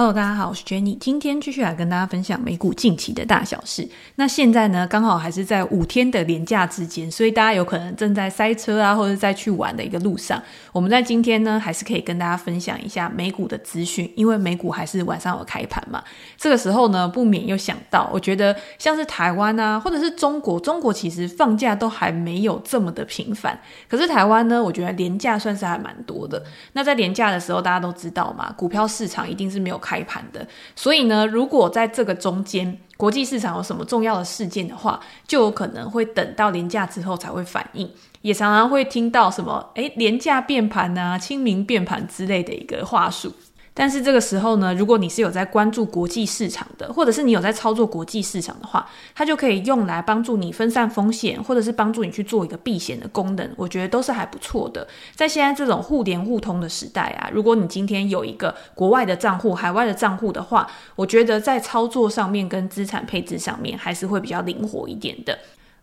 Hello，大家好，我是 Jenny，今天继续来跟大家分享美股近期的大小事。那现在呢，刚好还是在五天的连假之间，所以大家有可能正在塞车啊，或者在去玩的一个路上。我们在今天呢，还是可以跟大家分享一下美股的资讯，因为美股还是晚上有开盘嘛。这个时候呢，不免又想到，我觉得像是台湾啊，或者是中国，中国其实放假都还没有这么的频繁，可是台湾呢，我觉得连假算是还蛮多的。那在连假的时候，大家都知道嘛，股票市场一定是没有开盘的，所以呢，如果在这个中间国际市场有什么重要的事件的话，就有可能会等到廉价之后才会反应，也常常会听到什么诶，廉价变盘啊，清明变盘之类的一个话术。但是这个时候呢，如果你是有在关注国际市场的，或者是你有在操作国际市场的话，它就可以用来帮助你分散风险，或者是帮助你去做一个避险的功能，我觉得都是还不错的。在现在这种互联互通的时代啊，如果你今天有一个国外的账户、海外的账户的话，我觉得在操作上面跟资产配置上面还是会比较灵活一点的。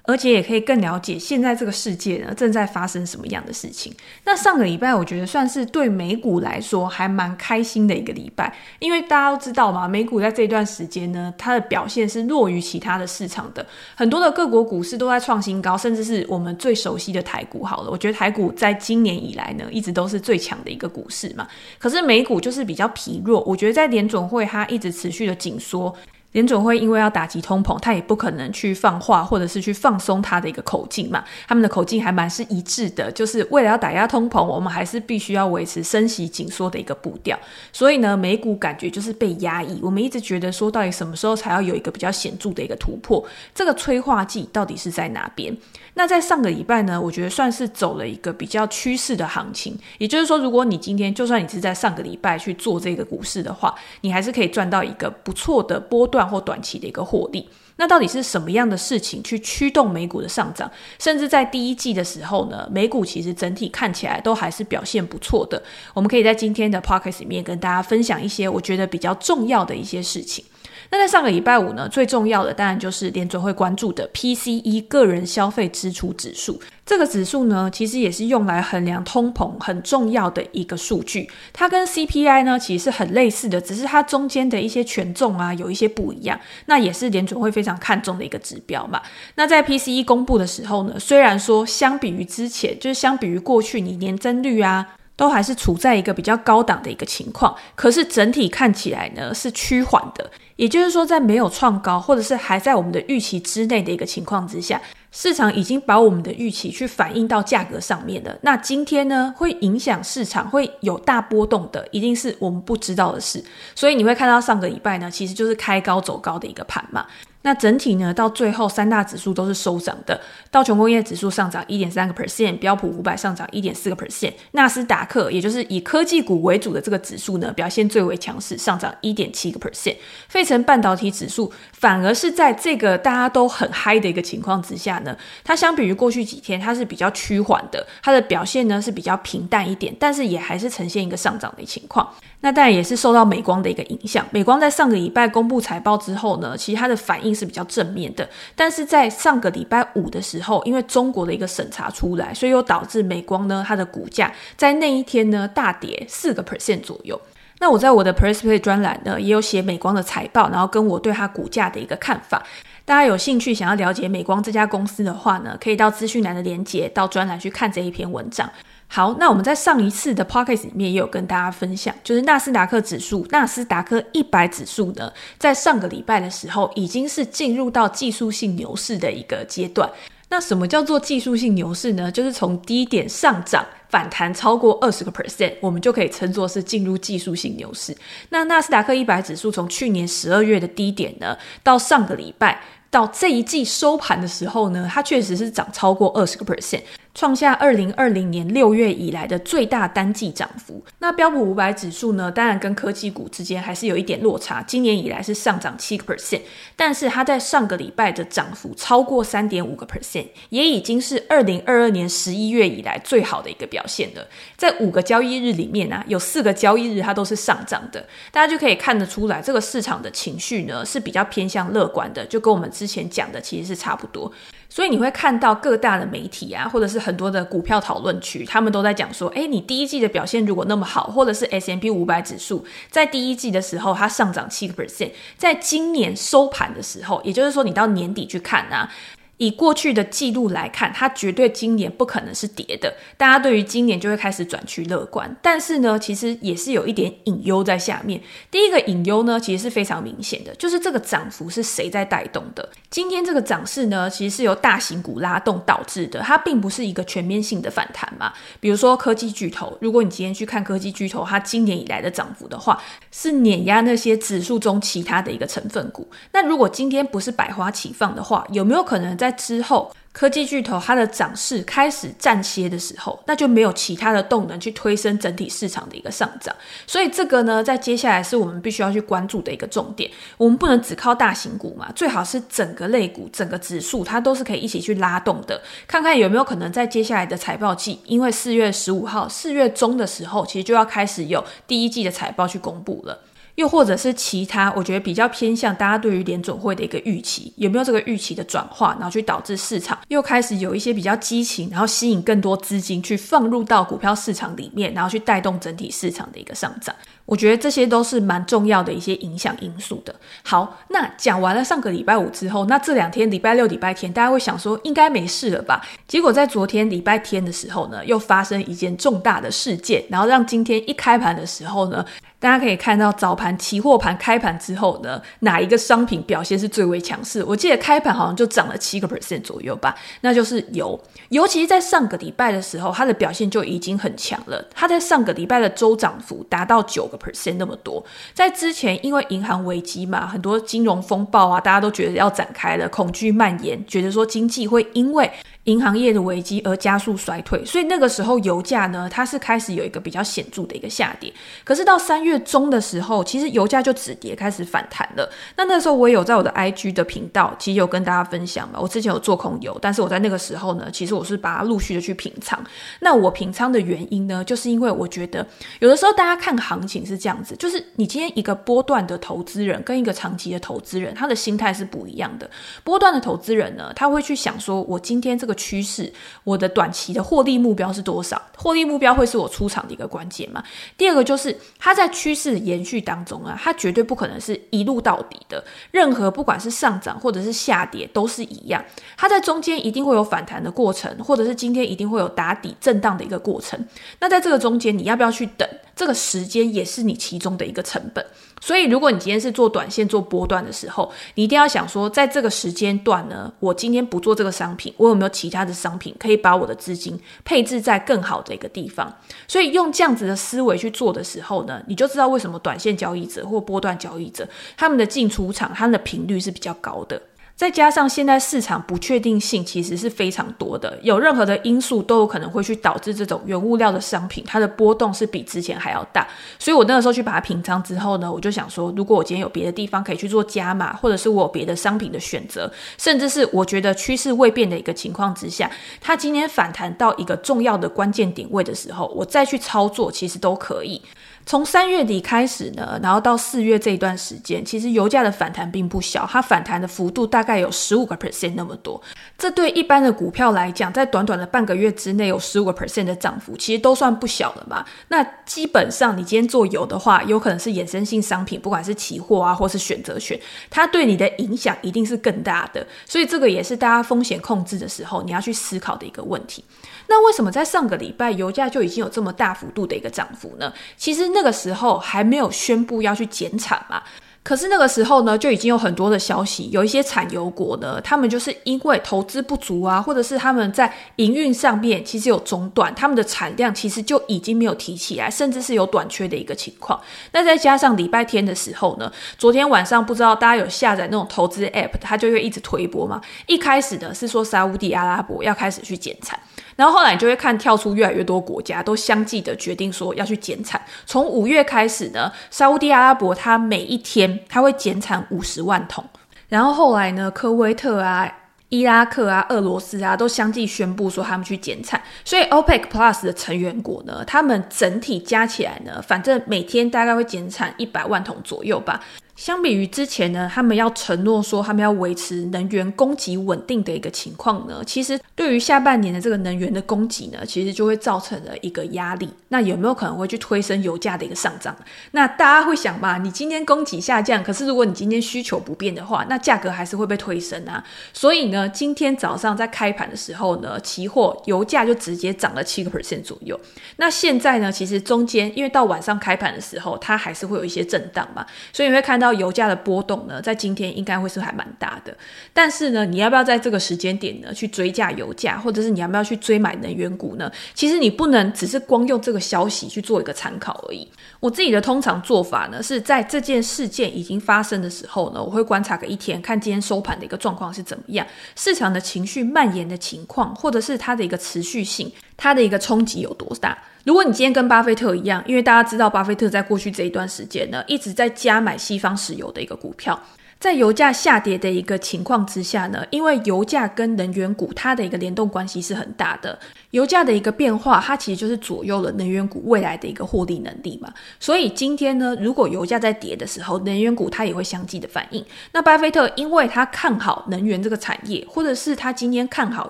而且也可以更了解现在这个世界呢，正在发生什么样的事情。那上个礼拜我觉得算是对美股来说还蛮开心的一个礼拜，因为大家都知道嘛，美股在这段时间呢，它的表现是弱于其他的市场的，很多的各国股市都在创新高，甚至是我们最熟悉的台股。好了，我觉得台股在今年以来呢，一直都是最强的一个股市嘛。可是美股就是比较疲弱，我觉得在联总会它一直持续的紧缩。联准会因为要打击通膨，他也不可能去放话，或者是去放松他的一个口径嘛。他们的口径还蛮是一致的，就是为了要打压通膨，我们还是必须要维持升息紧缩的一个步调。所以呢，美股感觉就是被压抑。我们一直觉得说，到底什么时候才要有一个比较显著的一个突破？这个催化剂到底是在哪边？那在上个礼拜呢，我觉得算是走了一个比较趋势的行情。也就是说，如果你今天就算你是在上个礼拜去做这个股市的话，你还是可以赚到一个不错的波段。或短期的一个获利，那到底是什么样的事情去驱动美股的上涨？甚至在第一季的时候呢，美股其实整体看起来都还是表现不错的。我们可以在今天的 podcast 里面跟大家分享一些我觉得比较重要的一些事情。那在上个礼拜五呢，最重要的当然就是联准会关注的 PCE 个人消费支出指数。这个指数呢，其实也是用来衡量通膨很重要的一个数据。它跟 CPI 呢，其实是很类似的，只是它中间的一些权重啊，有一些不一样。那也是联准会非常看重的一个指标嘛。那在 PCE 公布的时候呢，虽然说相比于之前，就是相比于过去，你年增率啊。都还是处在一个比较高档的一个情况，可是整体看起来呢是趋缓的，也就是说在没有创高或者是还在我们的预期之内的一个情况之下，市场已经把我们的预期去反映到价格上面了。那今天呢会影响市场会有大波动的，一定是我们不知道的事，所以你会看到上个礼拜呢其实就是开高走高的一个盘嘛。那整体呢，到最后三大指数都是收涨的。道琼工业指数上涨一点三个 percent，标普五百上涨一点四个 percent，纳斯达克也就是以科技股为主的这个指数呢，表现最为强势，上涨一点七个 percent。费城半导体指数反而是在这个大家都很嗨的一个情况之下呢，它相比于过去几天，它是比较趋缓的，它的表现呢是比较平淡一点，但是也还是呈现一个上涨的情况。那当然也是受到美光的一个影响。美光在上个礼拜公布财报之后呢，其实它的反应是比较正面的。但是在上个礼拜五的时候，因为中国的一个审查出来，所以又导致美光呢它的股价在那一天呢大跌四个 percent 左右。那我在我的 Press Play 专栏呢也有写美光的财报，然后跟我对它股价的一个看法。大家有兴趣想要了解美光这家公司的话呢，可以到资讯栏的连接到专栏去看这一篇文章。好，那我们在上一次的 podcast 里面也有跟大家分享，就是纳斯达克指数、纳斯达克一百指数呢，在上个礼拜的时候，已经是进入到技术性牛市的一个阶段。那什么叫做技术性牛市呢？就是从低点上涨反弹超过二十个 percent，我们就可以称作是进入技术性牛市。那纳斯达克一百指数从去年十二月的低点呢，到上个礼拜到这一季收盘的时候呢，它确实是涨超过二十个 percent。创下二零二零年六月以来的最大单季涨幅。那标普五百指数呢，当然跟科技股之间还是有一点落差。今年以来是上涨七个 percent，但是它在上个礼拜的涨幅超过三点五个 percent，也已经是二零二二年十一月以来最好的一个表现了。在五个交易日里面啊，有四个交易日它都是上涨的，大家就可以看得出来，这个市场的情绪呢是比较偏向乐观的，就跟我们之前讲的其实是差不多。所以你会看到各大的媒体啊，或者是很多的股票讨论区，他们都在讲说，哎，你第一季的表现如果那么好，或者是 S M P 五百指数在第一季的时候它上涨七个 percent，在今年收盘的时候，也就是说你到年底去看啊。以过去的记录来看，它绝对今年不可能是跌的。大家对于今年就会开始转趋乐观。但是呢，其实也是有一点隐忧在下面。第一个隐忧呢，其实是非常明显的，就是这个涨幅是谁在带动的？今天这个涨势呢，其实是由大型股拉动导致的，它并不是一个全面性的反弹嘛。比如说科技巨头，如果你今天去看科技巨头，它今年以来的涨幅的话，是碾压那些指数中其他的一个成分股。那如果今天不是百花齐放的话，有没有可能在在之后，科技巨头它的涨势开始暂歇的时候，那就没有其他的动能去推升整体市场的一个上涨。所以这个呢，在接下来是我们必须要去关注的一个重点。我们不能只靠大型股嘛，最好是整个类股、整个指数，它都是可以一起去拉动的。看看有没有可能在接下来的财报季，因为四月十五号、四月中的时候，其实就要开始有第一季的财报去公布了。又或者是其他，我觉得比较偏向大家对于联准会的一个预期，有没有这个预期的转化，然后去导致市场又开始有一些比较激情，然后吸引更多资金去放入到股票市场里面，然后去带动整体市场的一个上涨。我觉得这些都是蛮重要的一些影响因素的。好，那讲完了上个礼拜五之后，那这两天礼拜六、礼拜天，大家会想说应该没事了吧？结果在昨天礼拜天的时候呢，又发生一件重大的事件，然后让今天一开盘的时候呢。大家可以看到早盘期货盘开盘之后呢，哪一个商品表现是最为强势？我记得开盘好像就涨了七个 percent 左右吧，那就是油。尤其是在上个礼拜的时候，它的表现就已经很强了。它在上个礼拜的周涨幅达到九个 percent 那么多。在之前因为银行危机嘛，很多金融风暴啊，大家都觉得要展开了，恐惧蔓延，觉得说经济会因为银行业的危机而加速衰退，所以那个时候油价呢，它是开始有一个比较显著的一个下跌。可是到三月中的时候，其实油价就止跌开始反弹了。那那时候我也有在我的 IG 的频道，其实有跟大家分享嘛。我之前有做空油，但是我在那个时候呢，其实我是把它陆续的去平仓。那我平仓的原因呢，就是因为我觉得有的时候大家看行情是这样子，就是你今天一个波段的投资人跟一个长期的投资人，他的心态是不一样的。波段的投资人呢，他会去想说，我今天这个。趋势，我的短期的获利目标是多少？获利目标会是我出场的一个关键嘛？第二个就是它在趋势延续当中啊，它绝对不可能是一路到底的。任何不管是上涨或者是下跌都是一样，它在中间一定会有反弹的过程，或者是今天一定会有打底震荡的一个过程。那在这个中间，你要不要去等？这个时间也是你其中的一个成本。所以，如果你今天是做短线、做波段的时候，你一定要想说，在这个时间段呢，我今天不做这个商品，我有没有其他的商品可以把我的资金配置在更好的一个地方？所以，用这样子的思维去做的时候呢，你就知道为什么短线交易者或波段交易者他们的进出场，他们的频率是比较高的。再加上现在市场不确定性其实是非常多的，有任何的因素都有可能会去导致这种原物料的商品，它的波动是比之前还要大。所以我那个时候去把它平仓之后呢，我就想说，如果我今天有别的地方可以去做加码，或者是我有别的商品的选择，甚至是我觉得趋势未变的一个情况之下，它今天反弹到一个重要的关键点位的时候，我再去操作，其实都可以。从三月底开始呢，然后到四月这一段时间，其实油价的反弹并不小，它反弹的幅度大概有十五个 percent 那么多。这对一般的股票来讲，在短短的半个月之内有十五个 percent 的涨幅，其实都算不小了嘛。那基本上你今天做油的话，有可能是衍生性商品，不管是期货啊，或是选择权，它对你的影响一定是更大的。所以这个也是大家风险控制的时候，你要去思考的一个问题。那为什么在上个礼拜油价就已经有这么大幅度的一个涨幅呢？其实那个时候还没有宣布要去减产嘛。可是那个时候呢，就已经有很多的消息，有一些产油国呢，他们就是因为投资不足啊，或者是他们在营运上面其实有中断，他们的产量其实就已经没有提起来，甚至是有短缺的一个情况。那再加上礼拜天的时候呢，昨天晚上不知道大家有下载那种投资 App，它就会一直推波嘛。一开始呢是说沙乌地阿拉伯要开始去减产。然后后来你就会看跳出越来越多国家都相继的决定说要去减产。从五月开始呢，沙乌地阿拉伯它每一天它会减产五十万桶。然后后来呢，科威特啊、伊拉克啊、俄罗斯啊都相继宣布说他们去减产。所以 OPEC Plus 的成员国呢，他们整体加起来呢，反正每天大概会减产一百万桶左右吧。相比于之前呢，他们要承诺说他们要维持能源供给稳定的一个情况呢，其实对于下半年的这个能源的供给呢，其实就会造成了一个压力。那有没有可能会去推升油价的一个上涨？那大家会想吧，你今天供给下降，可是如果你今天需求不变的话，那价格还是会被推升啊。所以呢，今天早上在开盘的时候呢，期货油价就直接涨了七个 percent 左右。那现在呢，其实中间因为到晚上开盘的时候，它还是会有一些震荡嘛，所以你会看到。到油价的波动呢，在今天应该会是还蛮大的。但是呢，你要不要在这个时间点呢去追价油价，或者是你要不要去追买能源股呢？其实你不能只是光用这个消息去做一个参考而已。我自己的通常做法呢，是在这件事件已经发生的时候呢，我会观察个一天，看今天收盘的一个状况是怎么样，市场的情绪蔓延的情况，或者是它的一个持续性，它的一个冲击有多大。如果你今天跟巴菲特一样，因为大家知道巴菲特在过去这一段时间呢，一直在加买西方石油的一个股票。在油价下跌的一个情况之下呢，因为油价跟能源股它的一个联动关系是很大的，油价的一个变化，它其实就是左右了能源股未来的一个获利能力嘛。所以今天呢，如果油价在跌的时候，能源股它也会相继的反应。那巴菲特因为他看好能源这个产业，或者是他今天看好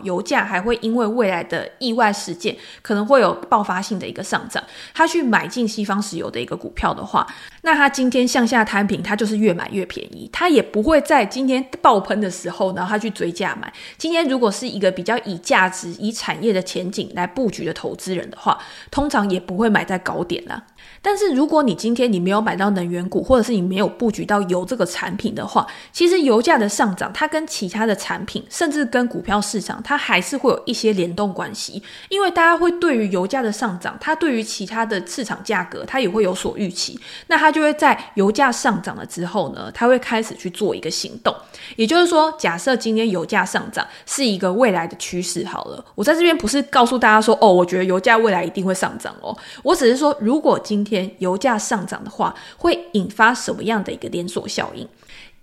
油价还会因为未来的意外事件可能会有爆发性的一个上涨，他去买进西方石油的一个股票的话，那他今天向下摊平，他就是越买越便宜，他也。也不会在今天爆喷的时候呢，他去追价买。今天如果是一个比较以价值、以产业的前景来布局的投资人的话，通常也不会买在高点啦。但是如果你今天你没有买到能源股，或者是你没有布局到油这个产品的话，其实油价的上涨，它跟其他的产品，甚至跟股票市场，它还是会有一些联动关系。因为大家会对于油价的上涨，它对于其他的市场价格，它也会有所预期。那它就会在油价上涨了之后呢，它会开始去做一个行动。也就是说，假设今天油价上涨是一个未来的趋势，好了，我在这边不是告诉大家说，哦，我觉得油价未来一定会上涨哦，我只是说，如果今今天油价上涨的话，会引发什么样的一个连锁效应？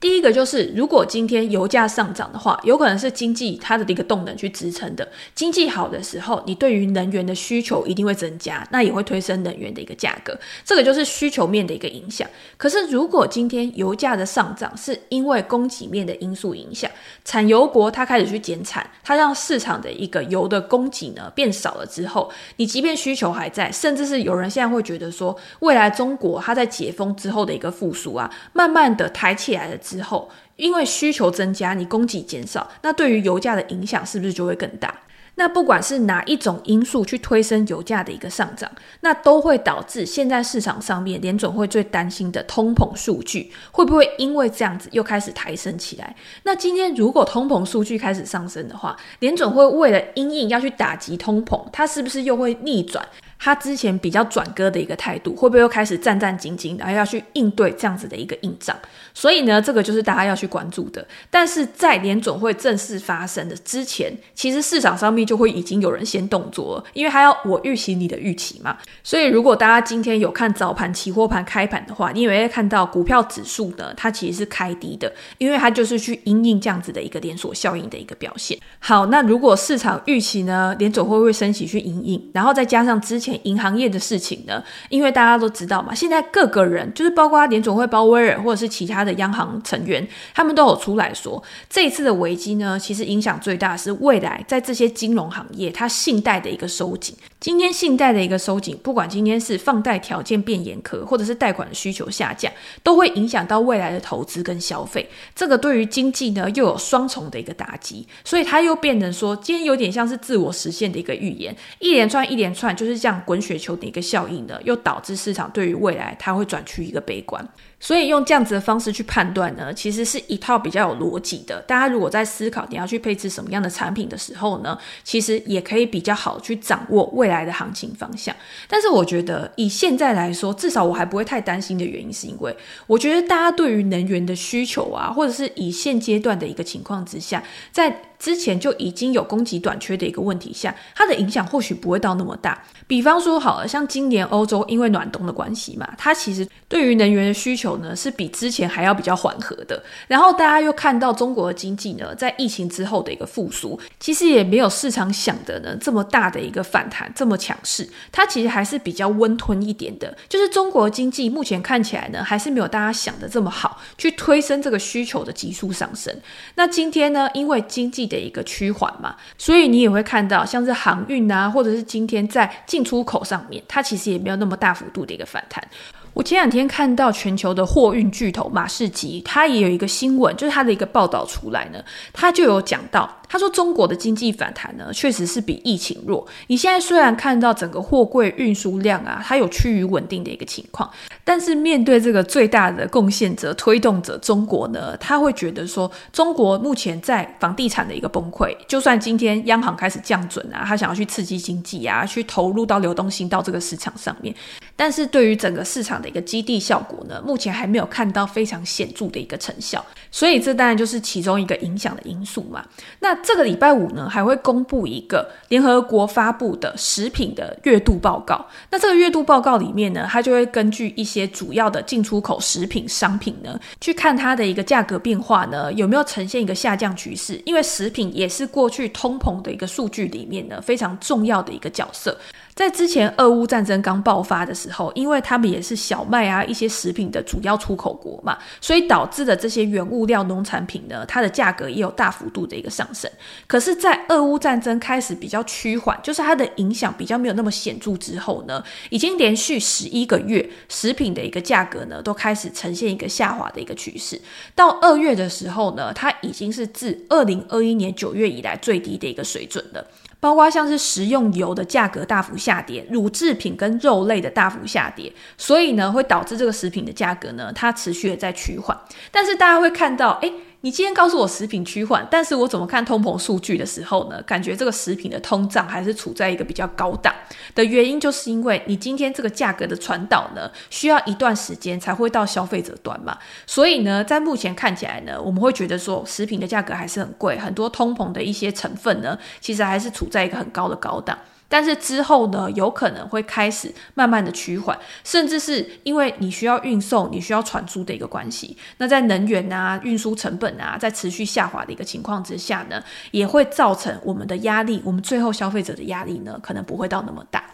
第一个就是，如果今天油价上涨的话，有可能是经济它的一个动能去支撑的。经济好的时候，你对于能源的需求一定会增加，那也会推升能源的一个价格。这个就是需求面的一个影响。可是，如果今天油价的上涨是因为供给面的因素影响，产油国它开始去减产，它让市场的一个油的供给呢变少了之后，你即便需求还在，甚至是有人现在会觉得说，未来中国它在解封之后的一个复苏啊，慢慢的抬起来了。之后，因为需求增加，你供给减少，那对于油价的影响是不是就会更大？那不管是哪一种因素去推升油价的一个上涨，那都会导致现在市场上面联总会最担心的通膨数据会不会因为这样子又开始抬升起来？那今天如果通膨数据开始上升的话，联总会为了因应要去打击通膨，它是不是又会逆转？他之前比较转割的一个态度，会不会又开始战战兢兢，然后要去应对这样子的一个硬仗？所以呢，这个就是大家要去关注的。但是在联准会正式发生的之前，其实市场上面就会已经有人先动作了，因为还要我预期你的预期嘛。所以如果大家今天有看早盘、期货盘开盘的话，你也会看到股票指数呢，它其实是开低的，因为它就是去因应这样子的一个连锁效应的一个表现。好，那如果市场预期呢，联准会不会升息去因应，然后再加上之前。银行业的事情呢，因为大家都知道嘛，现在各个人就是包括联总会鲍威尔或者是其他的央行成员，他们都有出来说，这一次的危机呢，其实影响最大是未来在这些金融行业它信贷的一个收紧。今天信贷的一个收紧，不管今天是放贷条件变严苛，或者是贷款的需求下降，都会影响到未来的投资跟消费。这个对于经济呢，又有双重的一个打击，所以它又变成说，今天有点像是自我实现的一个预言，一连串一连串就是这样。滚雪球的一个效应呢，又导致市场对于未来它会转趋一个悲观。所以用这样子的方式去判断呢，其实是一套比较有逻辑的。大家如果在思考你要去配置什么样的产品的时候呢，其实也可以比较好去掌握未来的行情方向。但是我觉得以现在来说，至少我还不会太担心的原因，是因为我觉得大家对于能源的需求啊，或者是以现阶段的一个情况之下，在之前就已经有供给短缺的一个问题下，它的影响或许不会到那么大。比方说好了，像今年欧洲因为暖冬的关系嘛，它其实对于能源的需求。呢是比之前还要比较缓和的。然后大家又看到中国的经济呢，在疫情之后的一个复苏，其实也没有市场想的呢这么大的一个反弹，这么强势。它其实还是比较温吞一点的。就是中国经济目前看起来呢，还是没有大家想的这么好，去推升这个需求的急速上升。那今天呢，因为经济的一个趋缓嘛，所以你也会看到像是航运啊，或者是今天在进出口上面，它其实也没有那么大幅度的一个反弹。我前两天看到全球的货运巨头马士基，它也有一个新闻，就是它的一个报道出来呢，它就有讲到。他说：“中国的经济反弹呢，确实是比疫情弱。你现在虽然看到整个货柜运输量啊，它有趋于稳定的一个情况，但是面对这个最大的贡献者、推动者中国呢，他会觉得说，中国目前在房地产的一个崩溃，就算今天央行开始降准啊，他想要去刺激经济啊，去投入到流动性到这个市场上面，但是对于整个市场的一个基地效果呢，目前还没有看到非常显著的一个成效。所以这当然就是其中一个影响的因素嘛。那这个礼拜五呢，还会公布一个联合国发布的食品的月度报告。那这个月度报告里面呢，它就会根据一些主要的进出口食品商品呢，去看它的一个价格变化呢，有没有呈现一个下降趋势。因为食品也是过去通膨的一个数据里面呢，非常重要的一个角色。在之前俄乌战争刚爆发的时候，因为他们也是小麦啊一些食品的主要出口国嘛，所以导致的这些原物料农产品呢，它的价格也有大幅度的一个上升。可是，在俄乌战争开始比较趋缓，就是它的影响比较没有那么显著之后呢，已经连续十一个月食品的一个价格呢，都开始呈现一个下滑的一个趋势。到二月的时候呢，它已经是自二零二一年九月以来最低的一个水准了。包括像是食用油的价格大幅下跌，乳制品跟肉类的大幅下跌，所以呢，会导致这个食品的价格呢，它持续的在趋缓。但是大家会看到，诶。你今天告诉我食品趋缓，但是我怎么看通膨数据的时候呢？感觉这个食品的通胀还是处在一个比较高档的原因，就是因为你今天这个价格的传导呢，需要一段时间才会到消费者端嘛。所以呢，在目前看起来呢，我们会觉得说食品的价格还是很贵，很多通膨的一些成分呢，其实还是处在一个很高的高档。但是之后呢，有可能会开始慢慢的趋缓，甚至是因为你需要运送、你需要传输的一个关系，那在能源啊、运输成本啊，在持续下滑的一个情况之下呢，也会造成我们的压力，我们最后消费者的压力呢，可能不会到那么大。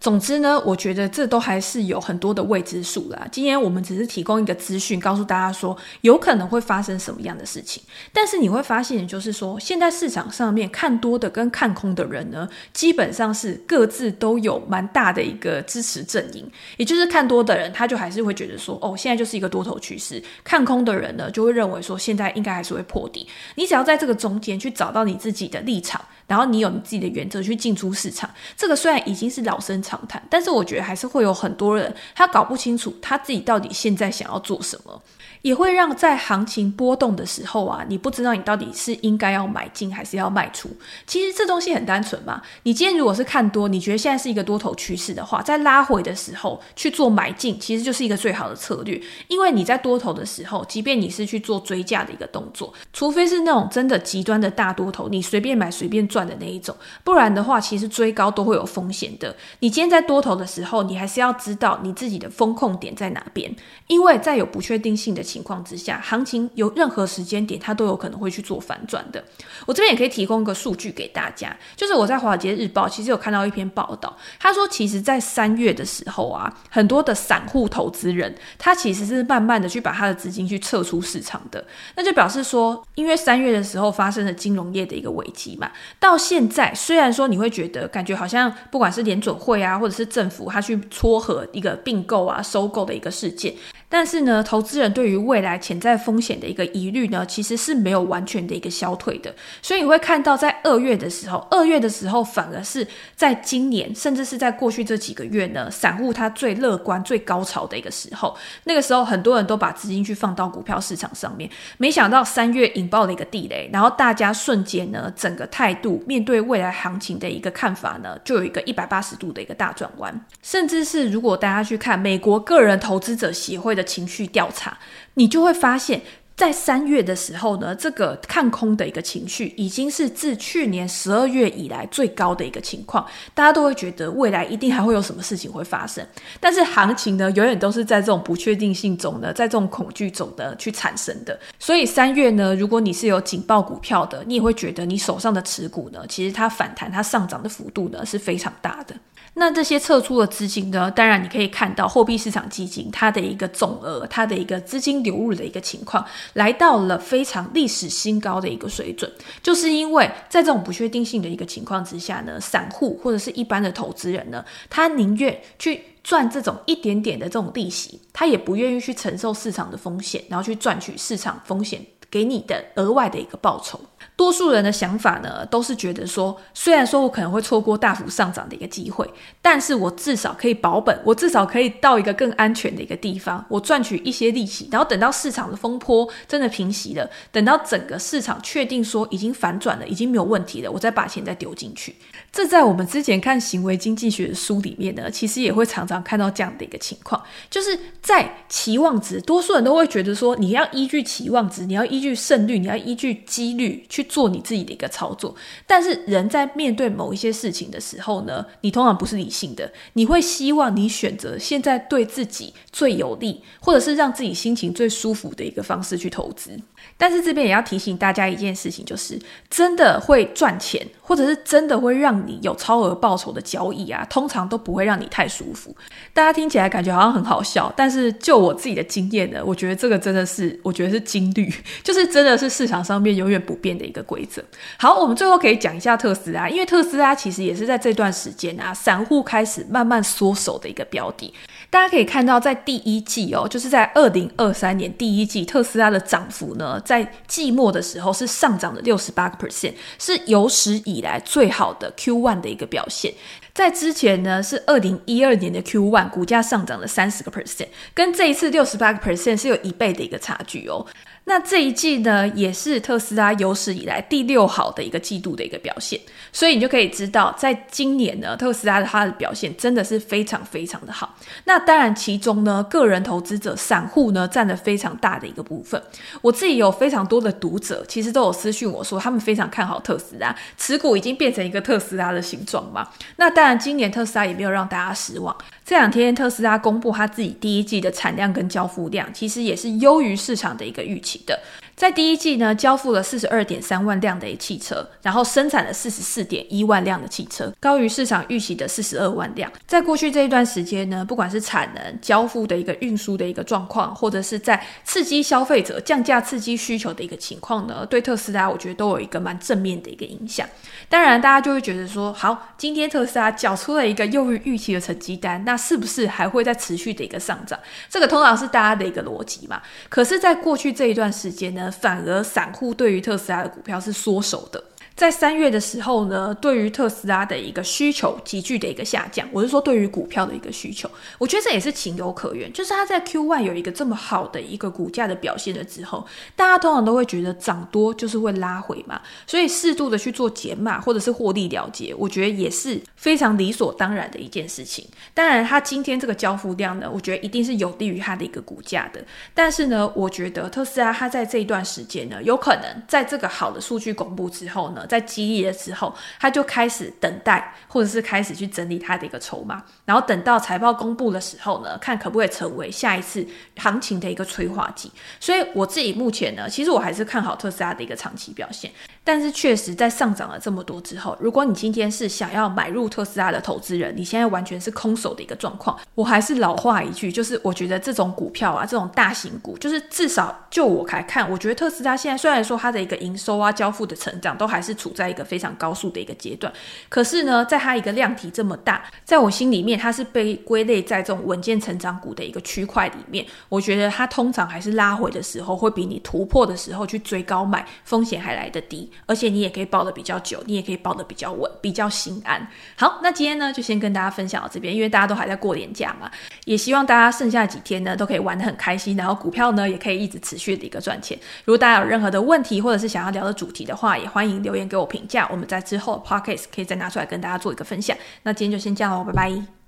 总之呢，我觉得这都还是有很多的未知数啦。今天我们只是提供一个资讯，告诉大家说有可能会发生什么样的事情。但是你会发现，就是说现在市场上面看多的跟看空的人呢，基本上是各自都有蛮大的一个支持阵营。也就是看多的人，他就还是会觉得说，哦，现在就是一个多头趋势；看空的人呢，就会认为说，现在应该还是会破底。你只要在这个中间去找到你自己的立场。然后你有你自己的原则去进出市场，这个虽然已经是老生常谈，但是我觉得还是会有很多人他搞不清楚他自己到底现在想要做什么。也会让在行情波动的时候啊，你不知道你到底是应该要买进还是要卖出。其实这东西很单纯嘛。你今天如果是看多，你觉得现在是一个多头趋势的话，在拉回的时候去做买进，其实就是一个最好的策略。因为你在多头的时候，即便你是去做追价的一个动作，除非是那种真的极端的大多头，你随便买随便赚的那一种，不然的话，其实追高都会有风险的。你今天在多头的时候，你还是要知道你自己的风控点在哪边，因为在有不确定性的情情况之下，行情有任何时间点，它都有可能会去做反转的。我这边也可以提供一个数据给大家，就是我在《华尔街日报》其实有看到一篇报道，他说，其实，在三月的时候啊，很多的散户投资人，他其实是慢慢的去把他的资金去撤出市场的。那就表示说，因为三月的时候发生了金融业的一个危机嘛，到现在虽然说你会觉得感觉好像不管是联准会啊，或者是政府，他去撮合一个并购啊、收购的一个事件。但是呢，投资人对于未来潜在风险的一个疑虑呢，其实是没有完全的一个消退的。所以你会看到，在二月的时候，二月的时候反而是在今年，甚至是在过去这几个月呢，散户他最乐观、最高潮的一个时候。那个时候，很多人都把资金去放到股票市场上面，没想到三月引爆了一个地雷，然后大家瞬间呢，整个态度面对未来行情的一个看法呢，就有一个一百八十度的一个大转弯。甚至是如果大家去看美国个人投资者协会的情绪调查，你就会发现，在三月的时候呢，这个看空的一个情绪已经是自去年十二月以来最高的一个情况，大家都会觉得未来一定还会有什么事情会发生。但是行情呢，永远都是在这种不确定性中呢，在这种恐惧中呢去产生的。所以三月呢，如果你是有警报股票的，你也会觉得你手上的持股呢，其实它反弹、它上涨的幅度呢是非常大的。那这些撤出的资金呢，当然你可以看到货币市场基金它的一个总额，它的一个资金流入的一个情况。来到了非常历史新高的一个水准，就是因为在这种不确定性的一个情况之下呢，散户或者是一般的投资人呢，他宁愿去赚这种一点点的这种利息，他也不愿意去承受市场的风险，然后去赚取市场风险给你的额外的一个报酬。多数人的想法呢，都是觉得说，虽然说我可能会错过大幅上涨的一个机会，但是我至少可以保本，我至少可以到一个更安全的一个地方，我赚取一些利息，然后等到市场的风波真的平息了，等到整个市场确定说已经反转了，已经没有问题了，我再把钱再丢进去。这在我们之前看行为经济学的书里面呢，其实也会常常看到这样的一个情况，就是在期望值，多数人都会觉得说，你要依据期望值，你要依据胜率，你要依据几率去。做你自己的一个操作，但是人在面对某一些事情的时候呢，你通常不是理性的，你会希望你选择现在对自己最有利，或者是让自己心情最舒服的一个方式去投资。但是这边也要提醒大家一件事情，就是真的会赚钱，或者是真的会让你有超额报酬的交易啊，通常都不会让你太舒服。大家听起来感觉好像很好笑，但是就我自己的经验呢，我觉得这个真的是，我觉得是金律，就是真的是市场上面永远不变的一个规则。好，我们最后可以讲一下特斯拉，因为特斯拉其实也是在这段时间啊，散户开始慢慢缩手的一个标的。大家可以看到，在第一季哦，就是在二零二三年第一季，特斯拉的涨幅呢，在季末的时候是上涨了六十八个 percent，是有史以来最好的 Q one 的一个表现。在之前呢，是二零一二年的 Q one，股价上涨了三十个 percent，跟这一次六十八个 percent 是有一倍的一个差距哦。那这一季呢，也是特斯拉有史以来第六好的一个季度的一个表现，所以你就可以知道，在今年呢，特斯拉的它的表现真的是非常非常的好。那当然，其中呢，个人投资者、散户呢，占了非常大的一个部分。我自己有非常多的读者，其实都有私讯我说，他们非常看好特斯拉，持股已经变成一个特斯拉的形状嘛。那当然，今年特斯拉也没有让大家失望。这两天特斯拉公布他自己第一季的产量跟交付量，其实也是优于市场的一个预期的。在第一季呢，交付了四十二点三万辆的汽车，然后生产了四十四点一万辆的汽车，高于市场预期的四十二万辆。在过去这一段时间呢，不管是产能、交付的一个运输的一个状况，或者是在刺激消费者降价、刺激需求的一个情况呢，对特斯拉我觉得都有一个蛮正面的一个影响。当然，大家就会觉得说，好，今天特斯拉缴出了一个优于预期的成绩单，那是不是还会再持续的一个上涨？这个通常是大家的一个逻辑嘛。可是，在过去这一段时间呢，反而散户对于特斯拉的股票是缩手的。在三月的时候呢，对于特斯拉的一个需求急剧的一个下降，我是说对于股票的一个需求，我觉得这也是情有可原。就是它在 Q1 有一个这么好的一个股价的表现了之后，大家通常都会觉得涨多就是会拉回嘛，所以适度的去做减码或者是获利了结，我觉得也是非常理所当然的一件事情。当然，它今天这个交付量呢，我觉得一定是有利于它的一个股价的。但是呢，我觉得特斯拉它在这一段时间呢，有可能在这个好的数据公布之后呢。在激励的时候，他就开始等待，或者是开始去整理他的一个筹码，然后等到财报公布的时候呢，看可不可以成为下一次行情的一个催化剂。所以我自己目前呢，其实我还是看好特斯拉的一个长期表现。但是确实在上涨了这么多之后，如果你今天是想要买入特斯拉的投资人，你现在完全是空手的一个状况。我还是老话一句，就是我觉得这种股票啊，这种大型股，就是至少就我来看，我觉得特斯拉现在虽然说它的一个营收啊、交付的成长都还是。处在一个非常高速的一个阶段，可是呢，在它一个量体这么大，在我心里面，它是被归类在这种稳健成长股的一个区块里面。我觉得它通常还是拉回的时候，会比你突破的时候去追高买风险还来得低，而且你也可以抱得比较久，你也可以抱得比较稳，比较心安。好，那今天呢，就先跟大家分享到这边，因为大家都还在过年假嘛，也希望大家剩下几天呢都可以玩得很开心，然后股票呢也可以一直持续的一个赚钱。如果大家有任何的问题，或者是想要聊的主题的话，也欢迎留言。给我评价，我们在之后的 podcast 可以再拿出来跟大家做一个分享。那今天就先这样喽，拜拜。